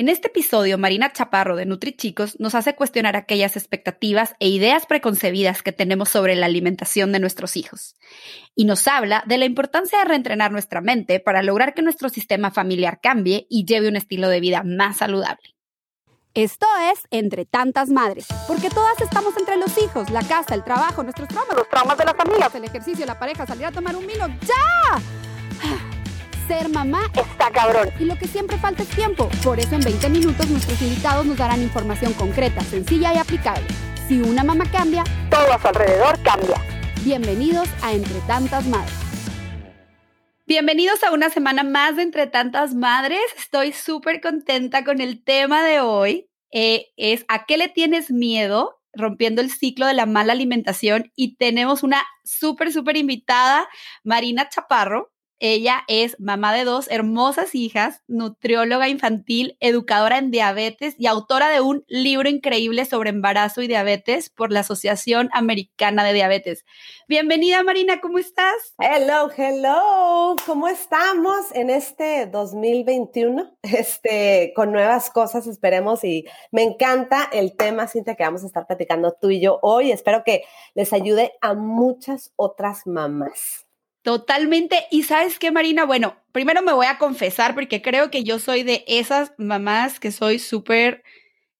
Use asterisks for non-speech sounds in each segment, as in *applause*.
En este episodio, Marina Chaparro de NutriChicos nos hace cuestionar aquellas expectativas e ideas preconcebidas que tenemos sobre la alimentación de nuestros hijos. Y nos habla de la importancia de reentrenar nuestra mente para lograr que nuestro sistema familiar cambie y lleve un estilo de vida más saludable. Esto es Entre Tantas Madres, porque todas estamos entre los hijos, la casa, el trabajo, nuestros traumas, los traumas de las familias, el ejercicio, la pareja, salir a tomar un vino. ¡Ya! Ser mamá está cabrón. Y lo que siempre falta es tiempo. Por eso en 20 minutos nuestros invitados nos darán información concreta, sencilla y aplicable. Si una mamá cambia, todo a su alrededor cambia. Bienvenidos a Entre Tantas Madres. Bienvenidos a una semana más de Entre Tantas Madres. Estoy súper contenta con el tema de hoy. Eh, es ¿a qué le tienes miedo? rompiendo el ciclo de la mala alimentación y tenemos una súper, súper invitada, Marina Chaparro. Ella es mamá de dos hermosas hijas, nutrióloga infantil, educadora en diabetes y autora de un libro increíble sobre embarazo y diabetes por la Asociación Americana de Diabetes. Bienvenida Marina, ¿cómo estás? Hello, hello. ¿Cómo estamos en este 2021? *laughs* Este, con nuevas cosas, esperemos. Y me encanta el tema, Cintia, que vamos a estar platicando tú y yo hoy. Espero que les ayude a muchas otras mamás. Totalmente. Y sabes qué, Marina, bueno, primero me voy a confesar porque creo que yo soy de esas mamás que soy súper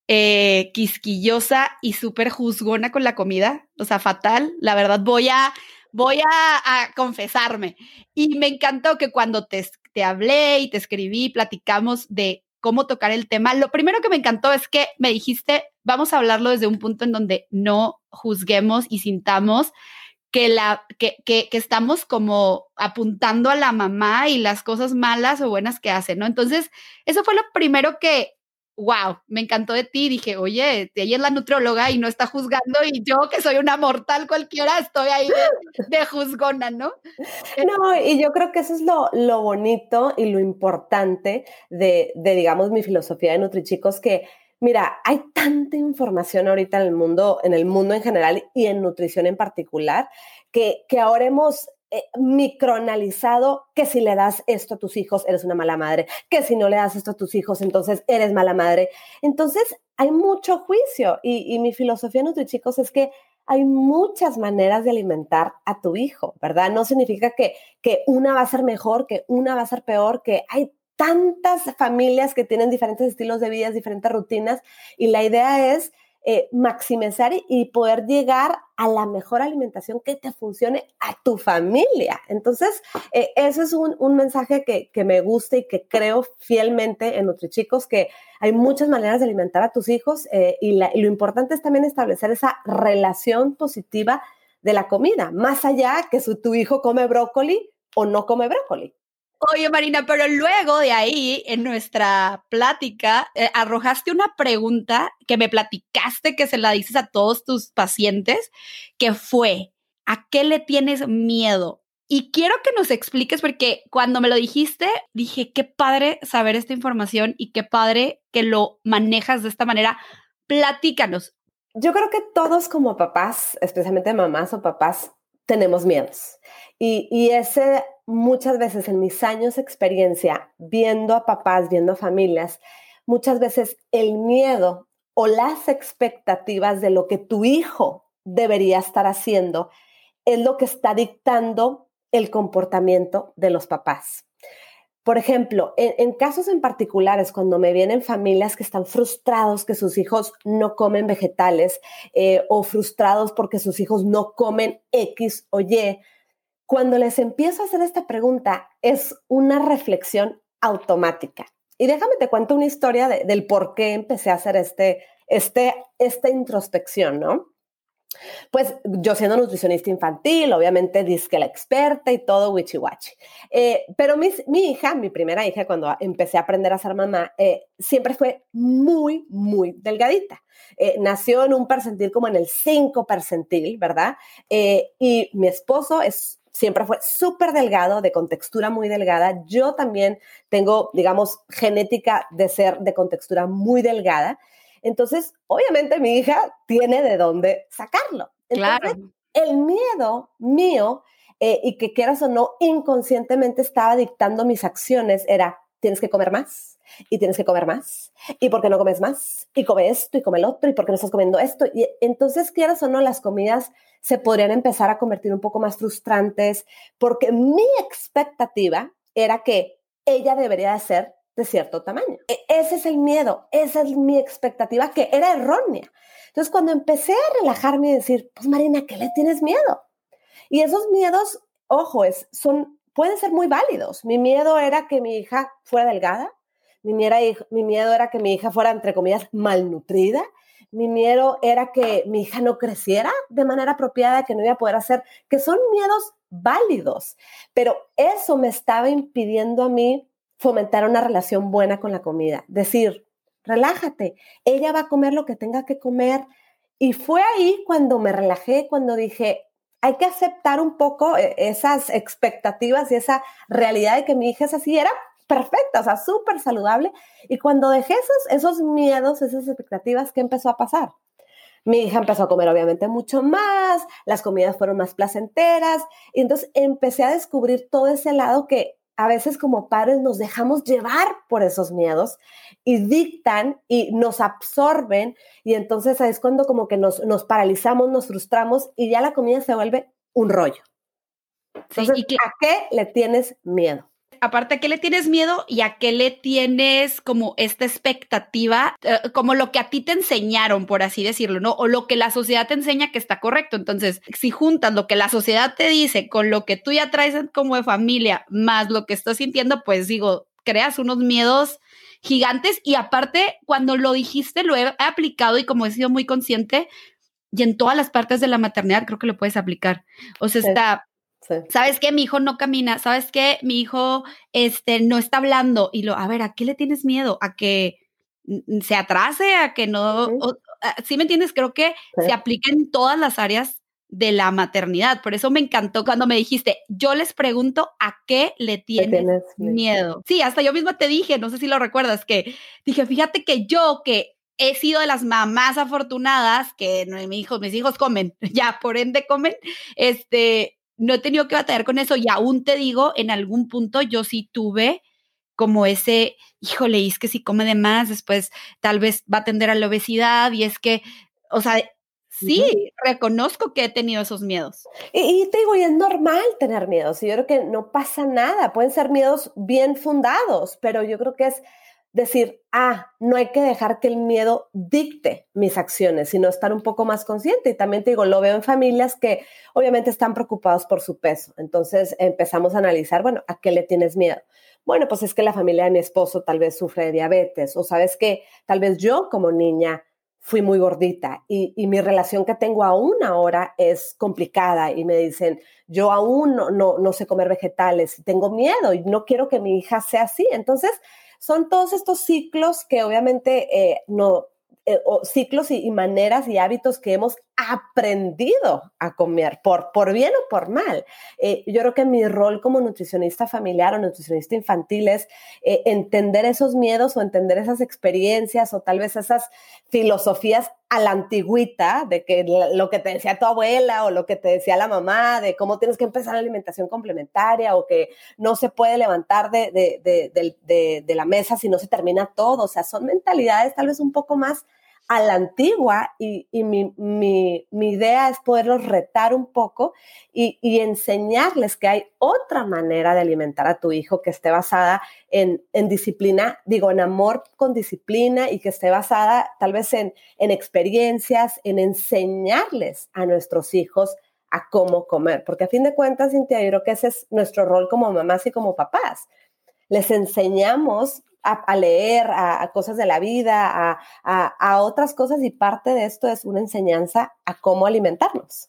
eh, quisquillosa y súper juzgona con la comida, o sea, fatal. La verdad, voy a, voy a, confesarme. Y me encantó que cuando te, te hablé y te escribí, platicamos de cómo tocar el tema, lo primero que me encantó es que me dijiste, vamos a hablarlo desde un punto en donde no juzguemos y sintamos que, la, que, que, que, estamos como apuntando a la mamá y las cosas malas o buenas que hace, ¿no? Entonces, eso fue lo primero que, wow, me encantó de ti. Dije, oye, ella es la nutrióloga y no está juzgando y yo que soy una mortal cualquiera estoy ahí de, juzgona, ¿no? *laughs* No, y yo creo que eso es lo, lo bonito y lo importante de, de, digamos, mi filosofía de NutriChicos, que Mira, hay tanta información ahorita en el mundo, en el mundo en general y en nutrición en particular, que, que ahora hemos eh, microanalizado que si le das esto a tus hijos, eres una mala madre, que si no le das esto a tus hijos, entonces eres mala madre. Entonces, hay mucho juicio y, mi filosofía chicos es que hay muchas maneras de alimentar a tu hijo, ¿verdad? No significa que, que una va a ser mejor, que una va a ser peor, que hay tantas familias que tienen diferentes estilos de vida, diferentes rutinas, y la idea es eh, maximizar y poder llegar a la mejor alimentación que te funcione a tu familia. Entonces, eh, eso es un, mensaje que, me gusta y que creo fielmente en NutriChicos, que hay muchas maneras de alimentar a tus hijos eh, y, lo importante es también establecer esa relación positiva de la comida, más allá que si tu hijo come brócoli o no come brócoli. Oye, Marina, pero luego de ahí, en nuestra plática, eh, arrojaste una pregunta que me platicaste que se la dices a todos tus pacientes, que fue, ¿a qué le tienes miedo? Y quiero que nos expliques, porque cuando me lo dijiste, dije, qué padre saber esta información y qué padre que lo manejas de esta manera. Platícanos. Yo creo que todos como papás, especialmente mamás o papás, tenemos miedos. Y, y ese muchas veces en mis años de experiencia, viendo a papás, viendo a familias, muchas veces el miedo o las expectativas de lo que tu hijo debería estar haciendo es lo que está dictando el comportamiento de los papás. Por ejemplo, en, casos en particulares, cuando me vienen familias que están frustrados que sus hijos no comen vegetales eh, o frustrados porque sus hijos no comen X o Y, cuando les empiezo a hacer esta pregunta, es una reflexión automática. Y déjame te cuento una historia del por qué empecé a hacer este, este, esta introspección, ¿no? Pues yo siendo nutricionista infantil, obviamente disque la experta y todo wichi eh, pero mi, hija, mi primera hija, cuando empecé a aprender a ser mamá, eh, siempre fue muy, muy delgadita. Eh, nació en un percentil como en el 5 percentil, ¿verdad? y mi esposo es siempre fue súper delgado, de contextura muy delgada. Yo también tengo, digamos, genética de ser de contextura muy delgada. Entonces, obviamente mi hija tiene de dónde sacarlo. claro. El miedo mío, eh, y que quieras o no, inconscientemente estaba dictando mis acciones, era, tienes que comer más y tienes que comer más. ¿Y por qué no comes más? Y come esto y come el otro. ¿Y por qué no estás comiendo esto? Y entonces, quieras o no, las comidas se podrían empezar a convertir un poco más frustrantes porque mi expectativa era que ella debería de ser de cierto tamaño. E, ese es el miedo, esa es mi expectativa que era errónea. Entonces, cuando empecé a relajarme y decir, pues Marina, ¿qué le tienes miedo? Y esos miedos, ojo, es, son, pueden ser muy válidos. Mi miedo era que mi hija fuera delgada, mi miedo, mi miedo era que mi hija fuera, entre comillas, malnutrida, mi miedo era que mi hija no creciera de manera apropiada, que no iba a poder hacer, que son miedos válidos, pero eso me estaba impidiendo a mí fomentar una relación buena con la comida. Decir, relájate, ella va a comer lo que tenga que comer. Y fue ahí cuando me relajé, cuando dije, hay que aceptar un poco eh, esas expectativas y esa realidad de que mi hija es así, era perfecta, o sea, súper saludable. Y cuando dejé esos, esos miedos, esas expectativas, ¿qué empezó a pasar? Mi hija empezó a comer obviamente mucho más, las comidas fueron más placenteras y entonces empecé a descubrir todo ese lado que a veces como padres nos dejamos llevar por esos miedos y dictan y nos absorben y entonces es cuando como que nos, nos paralizamos, nos frustramos y ya la comida se vuelve un rollo. Entonces, ¿y ¿a qué le tienes miedo? Aparte, ¿a qué le tienes miedo y a qué le tienes como esta expectativa, eh, como lo que a ti te enseñaron, por así decirlo, ¿no? O lo que la sociedad te enseña que está correcto. Entonces, si juntas lo que la sociedad te dice con lo que tú ya traes como de familia, más lo que estás sintiendo, pues digo, creas unos miedos gigantes y aparte, cuando lo dijiste, lo he aplicado y como he sido muy consciente, y en todas las partes de la maternidad creo que lo puedes aplicar. O sea, está ¿Sabes qué? Mi hijo no camina. ¿Sabes qué? Mi hijo este, no está hablando. Y lo, a ver, ¿a qué le tienes miedo? ¿A que se atrase? ¿A que no? ¿Sí me entiendes? Creo que se aplica en todas las áreas de la maternidad. Por eso me encantó cuando me dijiste, yo les pregunto a qué le tienes, miedo. Sí, hasta yo misma te dije, no sé si lo recuerdas, que dije, fíjate que yo que he sido de las mamás afortunadas que mis hijos, mis hijos comen, *laughs* ya por ende comen, este, no he tenido que batallar con eso y aún te digo, en algún punto yo sí tuve como ese, híjole, es que si come de más, después tal vez va a tender a la obesidad y es que, o sea, sí, reconozco que he tenido esos miedos. Y, te digo, y es normal tener miedos, y yo creo que no pasa nada, pueden ser miedos bien fundados, pero yo creo que es decir, ah, no hay que dejar que el miedo dicte mis acciones, sino estar un poco más consciente. Y también te digo, lo veo en familias que obviamente están preocupados por su peso. Entonces empezamos a analizar, bueno, ¿a qué le tienes miedo? Bueno, pues es que la familia de mi esposo tal vez sufre de diabetes o sabes que tal vez yo como niña fui muy gordita y, mi relación que tengo aún ahora es complicada y me dicen, yo aún no, no, no sé comer vegetales, tengo miedo y no quiero que mi hija sea así. Entonces, son todos estos ciclos que obviamente eh, no, eh, ciclos y, maneras y hábitos que hemos aprendido a comer, por, por bien o por mal. Eh, yo creo que mi rol como nutricionista familiar o nutricionista infantil es eh, entender esos miedos o entender esas experiencias o tal vez esas filosofías a la antigüita de que lo que te decía tu abuela o lo que te decía la mamá de cómo tienes que empezar la alimentación complementaria o que no se puede levantar de, de, de la mesa si no se termina todo. O sea, son mentalidades tal vez un poco más a la antigua y, mi, idea es poderlos retar un poco y, enseñarles que hay otra manera de alimentar a tu hijo que esté basada en, disciplina, digo, en amor con disciplina y que esté basada tal vez en, en experiencias, en enseñarles a nuestros hijos a cómo comer, porque a fin de cuentas, Cintia, yo creo que ese es nuestro rol como mamás y como papás. Les enseñamos a, leer, a, cosas de la vida, a, otras cosas y parte de esto es una enseñanza a cómo alimentarnos.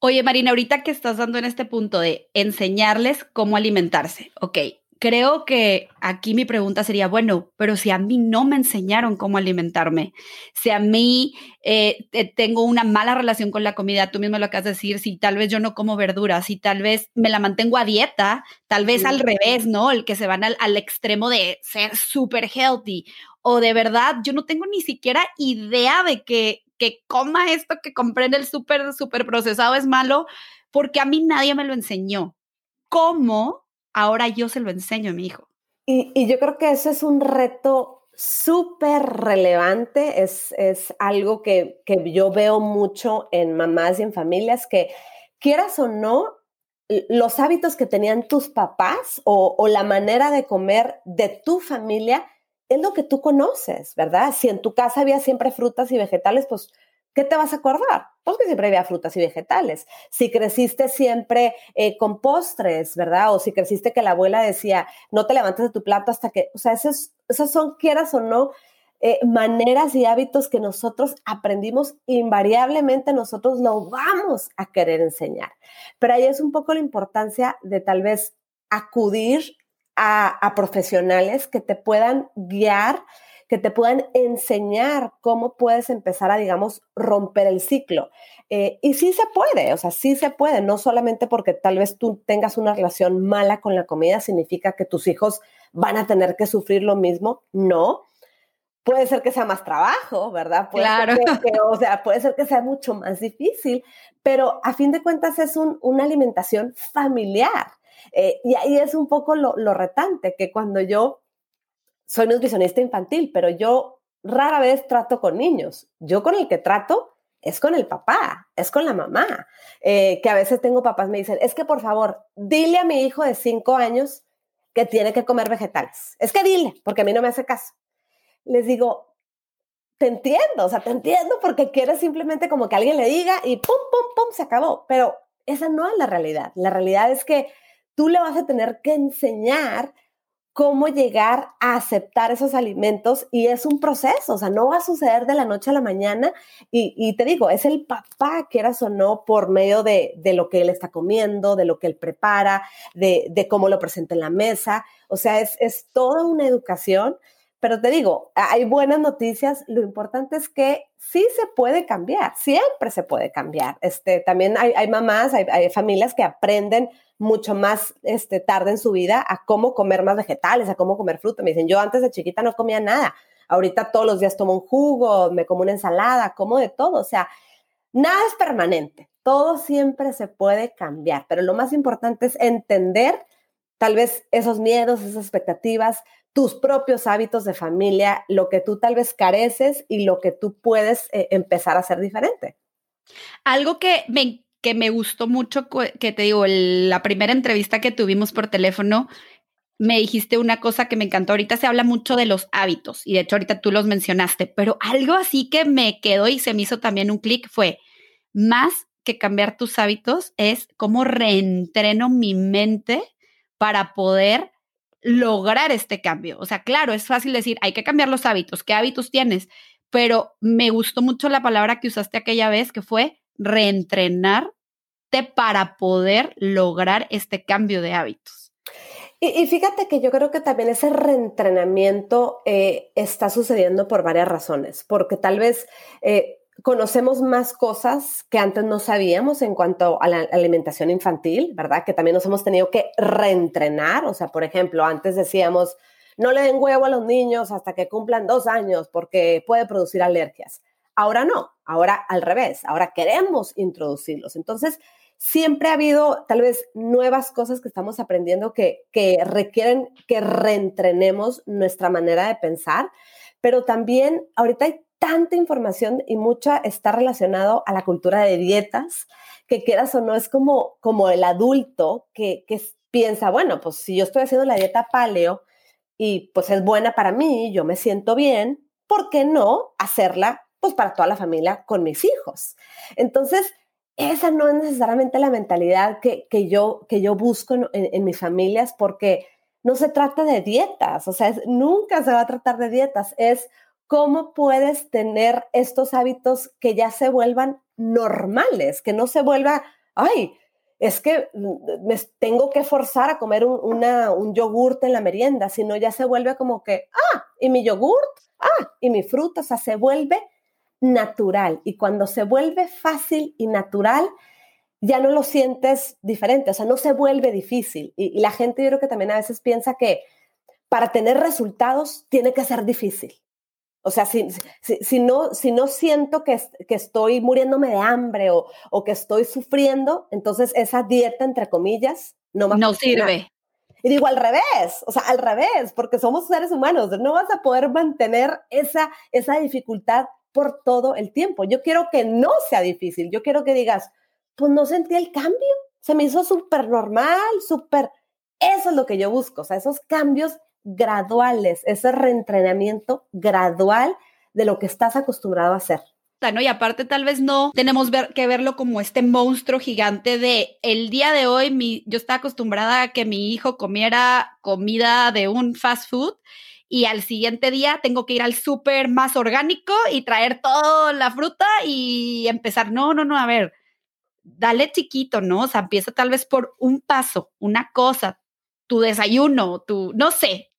Oye, Marina, ahorita que estás dando en este punto de enseñarles cómo alimentarse, ok, creo que aquí mi pregunta sería, bueno, pero si a mí no me enseñaron cómo alimentarme, si a mí eh, tengo una mala relación con la comida, tú mismo lo acabas de decir, si tal vez yo no como verduras, si tal vez me la mantengo a dieta, tal vez al revés, ¿no? El que se van al, al extremo de ser súper healthy o de verdad yo no tengo ni siquiera idea de que, que coma esto que compré en el súper, súper procesado es malo, porque a mí nadie me lo enseñó. ¿Cómo ahora yo se lo enseño a mi hijo. Y, yo creo que eso es un reto súper relevante, es, es algo que, que, yo veo mucho en mamás y en familias, que quieras o no, los hábitos que tenían tus papás o, o la manera de comer de tu familia es lo que tú conoces, ¿verdad? Si en tu casa había siempre frutas y vegetales, pues ¿qué te vas a acordar? Pues que siempre había frutas y vegetales. Si creciste siempre eh, con postres, ¿verdad? O si creciste que la abuela decía, no te levantes de tu plato hasta que, o sea, esos, son, quieras o no, eh, maneras y hábitos que nosotros aprendimos, invariablemente nosotros lo vamos a querer enseñar. Pero ahí es un poco la importancia de tal vez acudir a, a profesionales que te puedan guiar que te puedan enseñar cómo puedes empezar a, digamos, romper el ciclo. Eh, y sí se puede, o sea, sí se puede, no solamente porque tal vez tú tengas una relación mala con la comida, significa que tus hijos van a tener que sufrir lo mismo, no. Puede ser que sea más trabajo, ¿verdad? claro. o sea, puede ser que sea mucho más difícil, pero a fin de cuentas es una alimentación familiar. Eh, y ahí es un poco lo, lo retante, que cuando yo soy nutricionista infantil, pero yo rara vez trato con niños. Yo con el que trato es con el papá, es con la mamá. Eh, que a veces tengo papás me dicen, es que por favor, dile a mi hijo de cinco años que tiene que comer vegetales. Es que dile, porque a mí no me hace caso. Les digo, te entiendo, o sea, te entiendo porque quieres simplemente como que alguien le diga y pum, pum, pum, se acabó. Pero esa no es la realidad. La realidad es que tú le vas a tener que enseñar cómo llegar a aceptar esos alimentos y es un proceso, o sea, no va a suceder de la noche a la mañana y, te digo, es el papá, quieras o no, por medio de, lo que él está comiendo, de lo que él prepara, de, cómo lo presenta en la mesa, o sea, es, es toda una educación. Pero te digo, hay buenas noticias. Lo importante es que sí se puede cambiar, siempre se puede cambiar. Este, también hay, hay mamás, hay, familias que aprenden mucho más este, tarde en su vida a cómo comer más vegetales, a cómo comer fruta. Me dicen, yo antes de chiquita no comía nada, ahorita todos los días tomo un jugo, me como una ensalada, como de todo. O sea, nada es permanente, todo siempre se puede cambiar, pero lo más importante es entender tal vez esos miedos, esas expectativas, tus propios hábitos de familia, lo que tú tal vez careces y lo que tú puedes eh, empezar a hacer diferente. Algo que me que me gustó mucho, que te digo, la primera entrevista que tuvimos por teléfono, me dijiste una cosa que me encantó. Ahorita se habla mucho de los hábitos y de hecho ahorita tú los mencionaste, pero algo así que me quedó y se me hizo también un clic fue más que cambiar tus hábitos es cómo reentreno mi mente para poder lograr este cambio. O sea, claro, es fácil decir, hay que cambiar los hábitos. ¿Qué hábitos tienes? Pero me gustó mucho la palabra que usaste aquella vez, que fue reentrenarte para poder lograr este cambio de hábitos. Y, fíjate que yo creo que también ese reentrenamiento eh, está sucediendo por varias razones, porque tal vez eh, conocemos más cosas que antes no sabíamos en cuanto a la alimentación infantil, ¿verdad? Que también nos hemos tenido que reentrenar, o sea, por ejemplo, antes decíamos, no le den huevo a los niños hasta que cumplan dos años porque puede producir alergias. Ahora no, ahora al revés, ahora queremos introducirlos. Entonces, siempre ha habido tal vez nuevas cosas que estamos aprendiendo que, requieren que reentrenemos nuestra manera de pensar, pero también ahorita hay tanta información y mucha está relacionado a la cultura de dietas, que quieras o no, es como, como el adulto que, que piensa, bueno, pues si yo estoy haciendo la dieta paleo y pues es buena para mí, yo me siento bien, ¿por qué no hacerla pues para toda la familia con mis hijos. Entonces, esa no es necesariamente la mentalidad que, yo, que yo busco en, mis familias porque no se trata de dietas, o sea, nunca se va a tratar de dietas, es cómo puedes tener estos hábitos que ya se vuelvan normales, que no se vuelva, ay, es que me tengo que forzar a comer un, una, un yogurt en la merienda, sino ya se vuelve como que, ah, y mi yogurt, ah, y mi fruta, o sea, se vuelve natural. Y cuando se vuelve fácil y natural, ya no lo sientes diferente, o sea, no se vuelve difícil. Y, la gente yo creo que también a veces piensa que para tener resultados tiene que ser difícil. O sea, si, si, no, si no siento que, que, estoy muriéndome de hambre o, o, que estoy sufriendo, entonces esa dieta, entre comillas, no, no sirve. Y digo al revés, o sea, al revés, porque somos seres humanos, no vas a poder mantener esa, esa dificultad por todo el tiempo. Yo quiero que no sea difícil, yo quiero que digas, pues no sentí el cambio, se me hizo súper normal, súper... Eso es lo que yo busco, o sea, esos cambios graduales, ese reentrenamiento gradual de lo que estás acostumbrado a hacer. ¿no? Y aparte tal vez no tenemos que verlo como este monstruo gigante de el día de hoy mi, yo estaba acostumbrada a que mi hijo comiera comida de un fast food y al siguiente día tengo que ir al súper más orgánico y traer toda la fruta y empezar, no, no, no, a ver, dale chiquito, ¿no? O sea, empieza tal vez por un paso, una cosa, tu desayuno, tu, no sé,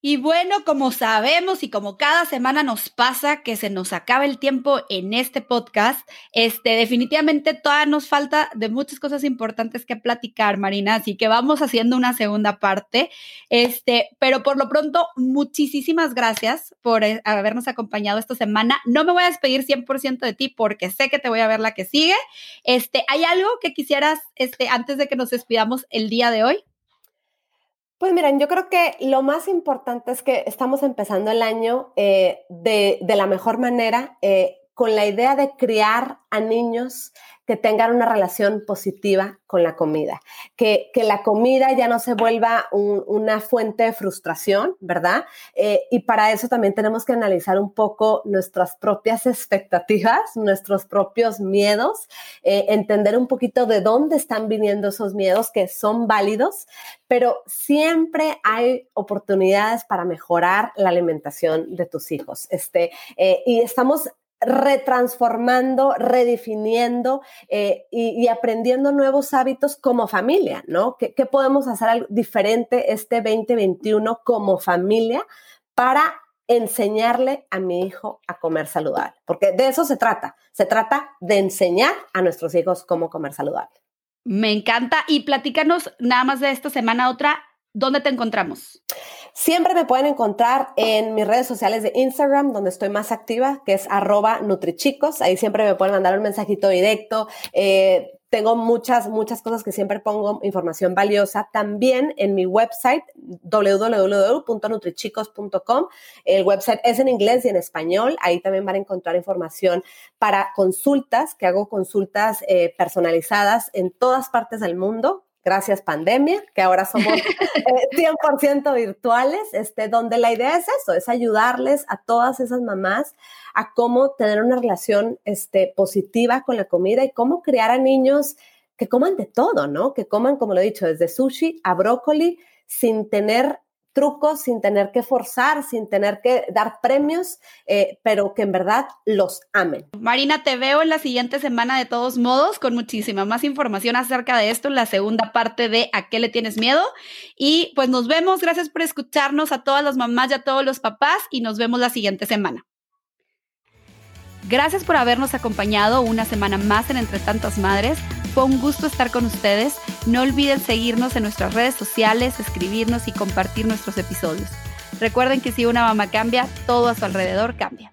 y bueno, como sabemos y como cada semana nos pasa que se nos acaba el tiempo en este podcast, este definitivamente todavía nos falta de muchas cosas importantes que platicar, Marina, así que vamos haciendo una segunda parte. Este, pero por lo pronto, muchísimas gracias por eh, habernos acompañado esta semana. No me voy a despedir 100% de ti porque sé que te voy a ver la que sigue. Este, ¿hay algo que quisieras este antes de que nos despidamos el día de hoy? Pues miren, yo creo que lo más importante es que estamos empezando el año eh, de, de, la mejor manera, eh, con la idea de criar a niños que tengan una relación positiva con la comida, que, que la comida ya no se vuelva una fuente de frustración, ¿verdad? Eh, y para eso también tenemos que analizar un poco nuestras propias expectativas, nuestros propios miedos, eh, entender un poquito de dónde están viniendo esos miedos que son válidos, pero siempre hay oportunidades para mejorar la alimentación de tus hijos. Este, eh, y estamos retransformando, redefiniendo eh, y, aprendiendo nuevos hábitos como familia, ¿no? ¿Qué, podemos hacer diferente este 2021 como familia para enseñarle a mi hijo a comer saludable? Porque de eso se trata. Se trata de enseñar a nuestros hijos cómo comer saludable. Me encanta. Y platícanos nada más de esta semana otra ¿Dónde te encontramos? Siempre me pueden encontrar en mis redes sociales de Instagram, donde estoy más activa, que es arroba nutrichicos. Ahí siempre me pueden mandar un mensajito directo. Eh, tengo muchas, muchas cosas que siempre pongo información valiosa. También en mi website, www.nutrichicos.com. El website es en inglés y en español. Ahí también van a encontrar información para consultas, que hago consultas eh, personalizadas en todas partes del mundo gracias pandemia, que ahora somos 100% *laughs* eh, virtuales, este, donde la idea es eso, es ayudarles a todas esas mamás a cómo tener una relación este, positiva con la comida y cómo crear a niños que coman de todo, ¿no? Que coman, como lo he dicho, desde sushi a brócoli sin tener trucos sin tener que forzar, sin tener que dar premios, eh, pero que en verdad los amen. Marina, te veo en la siguiente semana de todos modos con muchísima más información acerca de esto en la segunda parte de ¿A qué le tienes miedo? Y pues nos vemos, gracias por escucharnos a todas las mamás y a todos los papás y nos vemos la siguiente semana. Gracias por habernos acompañado una semana más en Entre Tantas Madres. Fue un gusto estar con ustedes. No olviden seguirnos en nuestras redes sociales, escribirnos y compartir nuestros episodios. Recuerden que si una mamá cambia, todo a su alrededor cambia.